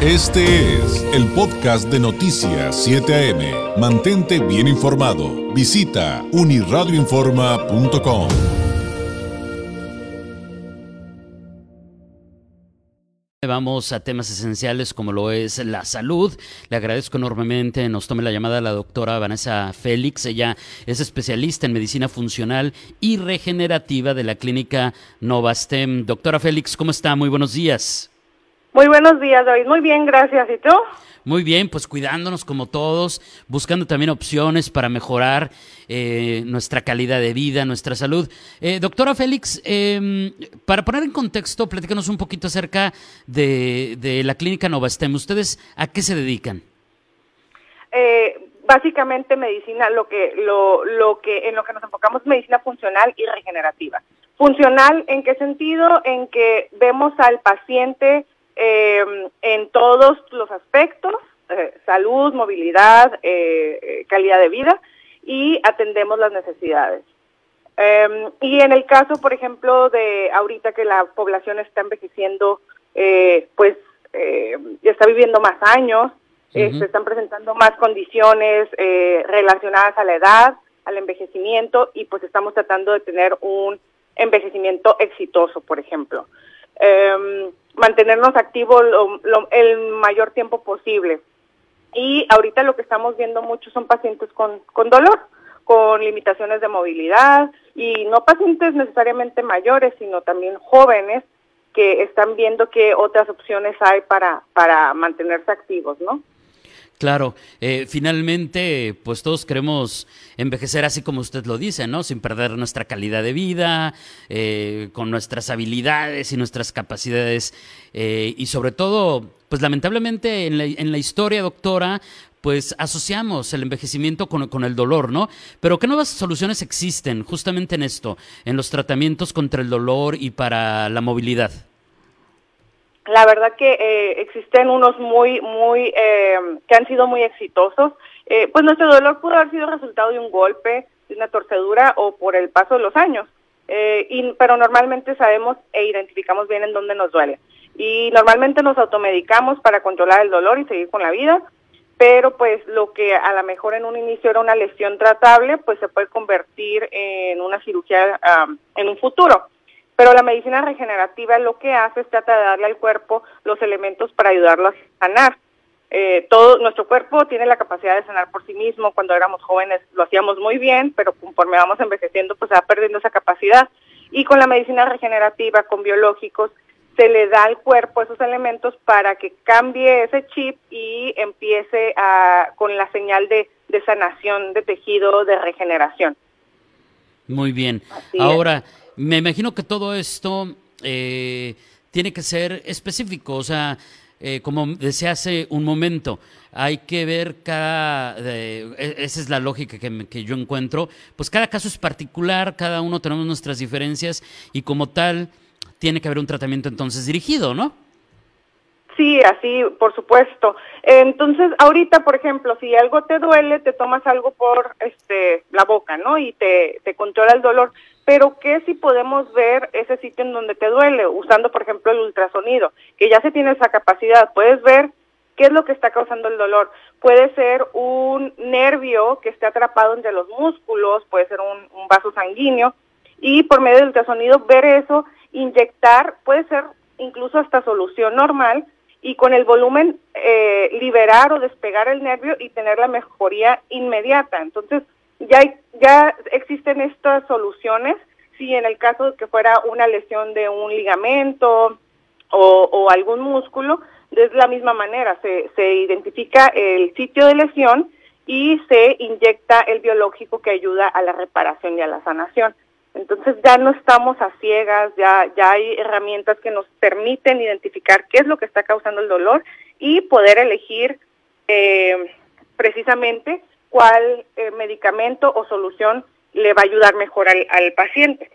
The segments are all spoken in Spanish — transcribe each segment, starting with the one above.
Este es el podcast de Noticias 7 AM. Mantente bien informado. Visita uniradioinforma.com. Vamos a temas esenciales como lo es la salud. Le agradezco enormemente. Nos tome la llamada la doctora Vanessa Félix. Ella es especialista en medicina funcional y regenerativa de la clínica Novastem. Doctora Félix, ¿cómo está? Muy buenos días. Muy buenos días, David. Muy bien, gracias. ¿Y tú? Muy bien, pues cuidándonos como todos, buscando también opciones para mejorar eh, nuestra calidad de vida, nuestra salud. Eh, doctora Félix, em, para poner en contexto, platícanos un poquito acerca de, de la clínica Novastem. ¿Ustedes a qué se dedican? Eh, básicamente medicina, lo que, lo, lo que, en lo que nos enfocamos es medicina funcional y regenerativa. Funcional, ¿en qué sentido? En que vemos al paciente eh, en todos los aspectos, eh, salud, movilidad, eh, eh, calidad de vida, y atendemos las necesidades. Em, y en el caso, por ejemplo, de ahorita que la población está envejeciendo, pues está viviendo más años, se están presentando más condiciones relacionadas a la edad, al envejecimiento, y pues estamos tratando de tener un envejecimiento exitoso, por ejemplo. Em, mantenernos activos el mayor tiempo posible. Y ahorita lo que estamos viendo mucho son pacientes con, con dolor, con limitaciones de movilidad y no pacientes necesariamente mayores, sino también jóvenes que están viendo qué otras opciones hay para, para mantenerse activos, ¿no? Claro, eh, finalmente, pues todos queremos envejecer así como usted lo dice, ¿no? Sin perder nuestra calidad de vida, eh, con nuestras habilidades y nuestras capacidades eh, y sobre todo, pues lamentablemente en la, en la, historia, doctora, pues asociamos el envejecimiento con, con el dolor, ¿no? Pero ¿qué nuevas soluciones existen justamente en esto, en los tratamientos contra el dolor y para la movilidad? La verdad que eh, existen unos muy, muy, eh, que han sido muy exitosos. Eh, pues nuestro dolor pudo haber sido resultado de un golpe, de una torcedura o por el paso de los años. Eh, y, pero normalmente sabemos e identificamos bien en dónde nos duele. Y normalmente nos automedicamos para controlar el dolor y seguir con la vida. Pero pues lo que a lo mejor en un inicio era una lesión tratable, pues se puede convertir en una cirugía en un futuro. Pero la medicina regenerativa lo que hace es trata de darle al cuerpo los elementos para ayudarlo a sanar. Eh, todo nuestro cuerpo tiene la capacidad de sanar por sí mismo. Cuando éramos jóvenes lo hacíamos muy bien, pero conforme vamos envejeciendo, pues va perdiendo esa capacidad. Y con la medicina regenerativa, con biológicos, se le da al cuerpo esos elementos para que cambie ese chip y empiece a, con la señal de, de sanación de tejido, de regeneración. Muy bien. Así Ahora, es me imagino que todo esto eh, tiene que ser específico, o sea, eh, como decía hace un momento, hay que ver cada, eh, esa es la lógica que, que, yo encuentro, pues cada caso es particular, cada uno tenemos nuestras diferencias y como tal tiene que haber un tratamiento entonces dirigido, ¿no? Sí, así, por supuesto. Entonces, ahorita, por ejemplo, si algo te duele, te tomas algo por este la boca, ¿no? Y te, controla el dolor. Pero, ¿qué si podemos ver ese sitio en donde te duele? Usando, por ejemplo, el ultrasonido, que ya se tiene esa capacidad. Puedes ver qué es lo que está causando el dolor. Puede ser un nervio que esté atrapado entre los músculos, puede ser un, un vaso sanguíneo. Y por medio del ultrasonido, ver eso, inyectar, puede ser incluso hasta solución normal y con el volumen eh, liberar o despegar el nervio y tener la mejoría inmediata. Entonces, ya, ya existen estas soluciones, si en el caso de que fuera una lesión de un ligamento o, o algún músculo, de la misma manera, se, se identifica el sitio de lesión y se inyecta el biológico que ayuda a la reparación y a la sanación. Entonces ya no estamos a ciegas, ya, ya hay herramientas que nos permiten identificar qué es lo que está causando el dolor y poder elegir eh, precisamente cuál eh, medicamento o solución le va a ayudar mejor al, al paciente.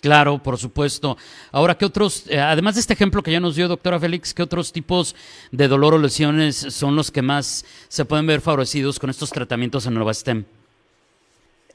Claro, por supuesto. Ahora, ¿qué otros, eh, además de este ejemplo que ya nos dio doctora Félix, qué otros tipos de dolor o lesiones son los que más se pueden ver favorecidos con estos tratamientos en Novastem?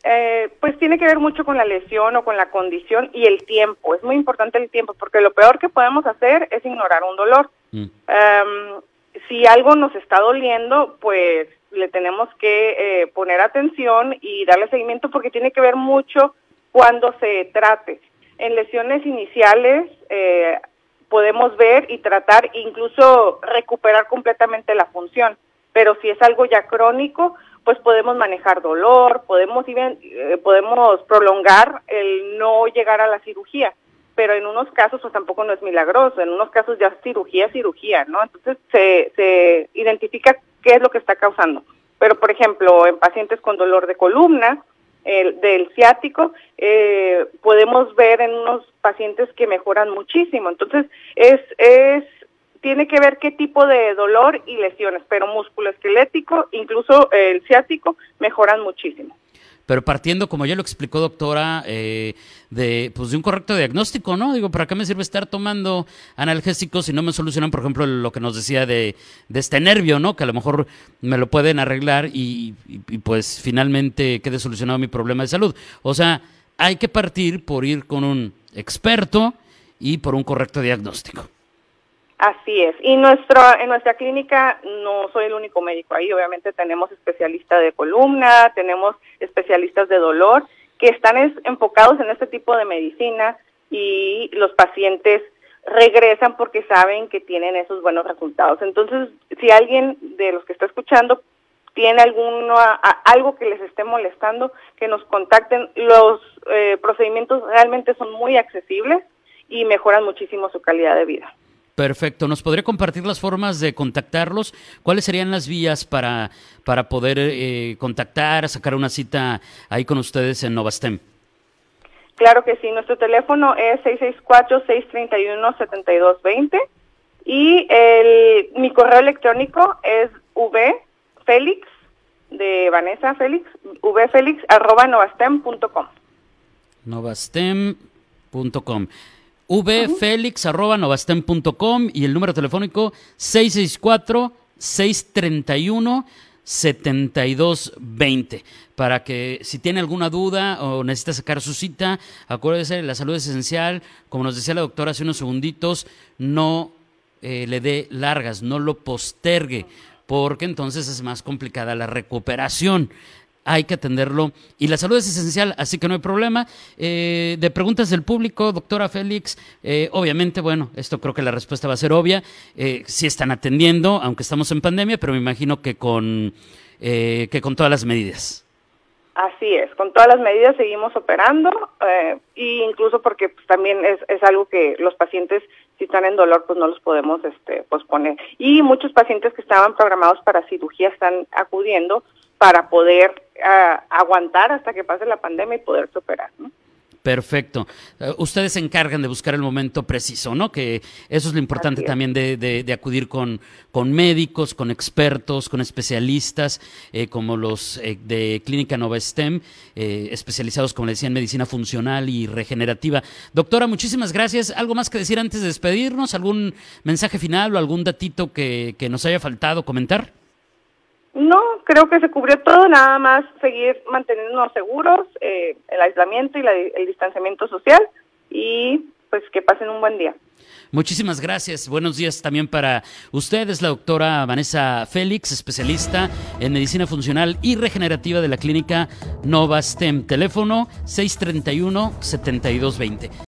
Eh, pues tiene que ver mucho con la lesión o con la condición y el tiempo. Es muy importante el tiempo porque lo peor que podemos hacer es ignorar un dolor. Mm. Um, si algo nos está doliendo, pues le tenemos que eh, poner atención y darle seguimiento porque tiene que ver mucho cuando se trate. En lesiones iniciales eh, podemos ver y tratar, incluso recuperar completamente la función, pero si es algo ya crónico, pues podemos manejar dolor, podemos, eh, podemos prolongar el no llegar a la cirugía pero en unos casos pues tampoco no es milagroso, en unos casos ya cirugía, cirugía, ¿no? Entonces se, se identifica qué es lo que está causando. Pero, por ejemplo, en pacientes con dolor de columna, el, del ciático, eh, podemos ver en unos pacientes que mejoran muchísimo. Entonces, es, es, tiene que ver qué tipo de dolor y lesiones, pero músculo esquelético, incluso el ciático, mejoran muchísimo pero partiendo, como ya lo explicó doctora, eh, de, pues de un correcto diagnóstico, ¿no? Digo, ¿para qué me sirve estar tomando analgésicos si no me solucionan, por ejemplo, lo que nos decía de, de este nervio, ¿no? Que a lo mejor me lo pueden arreglar y, y pues finalmente quede solucionado mi problema de salud. O sea, hay que partir por ir con un experto y por un correcto diagnóstico. Así es. Y nuestro, en nuestra clínica no soy el único médico ahí. Obviamente tenemos especialistas de columna, tenemos especialistas de dolor que están enfocados en este tipo de medicina y los pacientes regresan porque saben que tienen esos buenos resultados. Entonces, si alguien de los que está escuchando tiene alguno, algo que les esté molestando, que nos contacten. Los eh, procedimientos realmente son muy accesibles y mejoran muchísimo su calidad de vida. Perfecto. ¿Nos podría compartir las formas de contactarlos? ¿Cuáles serían las vías para, para poder eh, contactar, sacar una cita ahí con ustedes en Novastem? Claro que sí. Nuestro teléfono es 664-631-7220 y el, mi correo electrónico es vfelix de Vanessa Félix, vfelix arroba novastem.com. Novastem.com vfelix.novastem.com y el número telefónico 664-631-7220. Para que si tiene alguna duda o necesita sacar su cita, acuérdese, la salud es esencial. Como nos decía la doctora hace unos segunditos, no eh, le dé largas, no lo postergue, porque entonces es más complicada la recuperación hay que atenderlo. Y la salud es esencial, así que no hay problema. Eh, de preguntas del público, doctora Félix, eh, obviamente, bueno, esto creo que la respuesta va a ser obvia. Eh, sí están atendiendo, aunque estamos en pandemia, pero me imagino que con, eh, que con todas las medidas. Así es, con todas las medidas seguimos operando, e incluso porque pues, también es, es algo que los pacientes, si están en dolor, pues no los podemos este, posponer. Y muchos pacientes que estaban programados para cirugía están acudiendo para poder aguantar hasta que pase la pandemia y poder superar, ¿no? Perfecto. Eh, ustedes se encargan de buscar el momento preciso, ¿no? Que eso es lo importante también de, de, acudir con, con médicos, con expertos, con especialistas, eh, como los eh, de Clínica Nova STEM, especializados, como le decía, en medicina funcional y regenerativa. Doctora, muchísimas gracias. ¿Algo más que decir antes de despedirnos? ¿Algún mensaje final o algún datito que, que nos haya faltado comentar? No, creo que se cubrió todo, nada más seguir manteniéndonos seguros, eh, el aislamiento y el distanciamiento social y pues que pasen un buen día. Muchísimas gracias. Buenos días también para ustedes, la doctora Vanessa Félix, especialista en medicina funcional y regenerativa de la clínica Nova STEM. Teléfono 631-7220.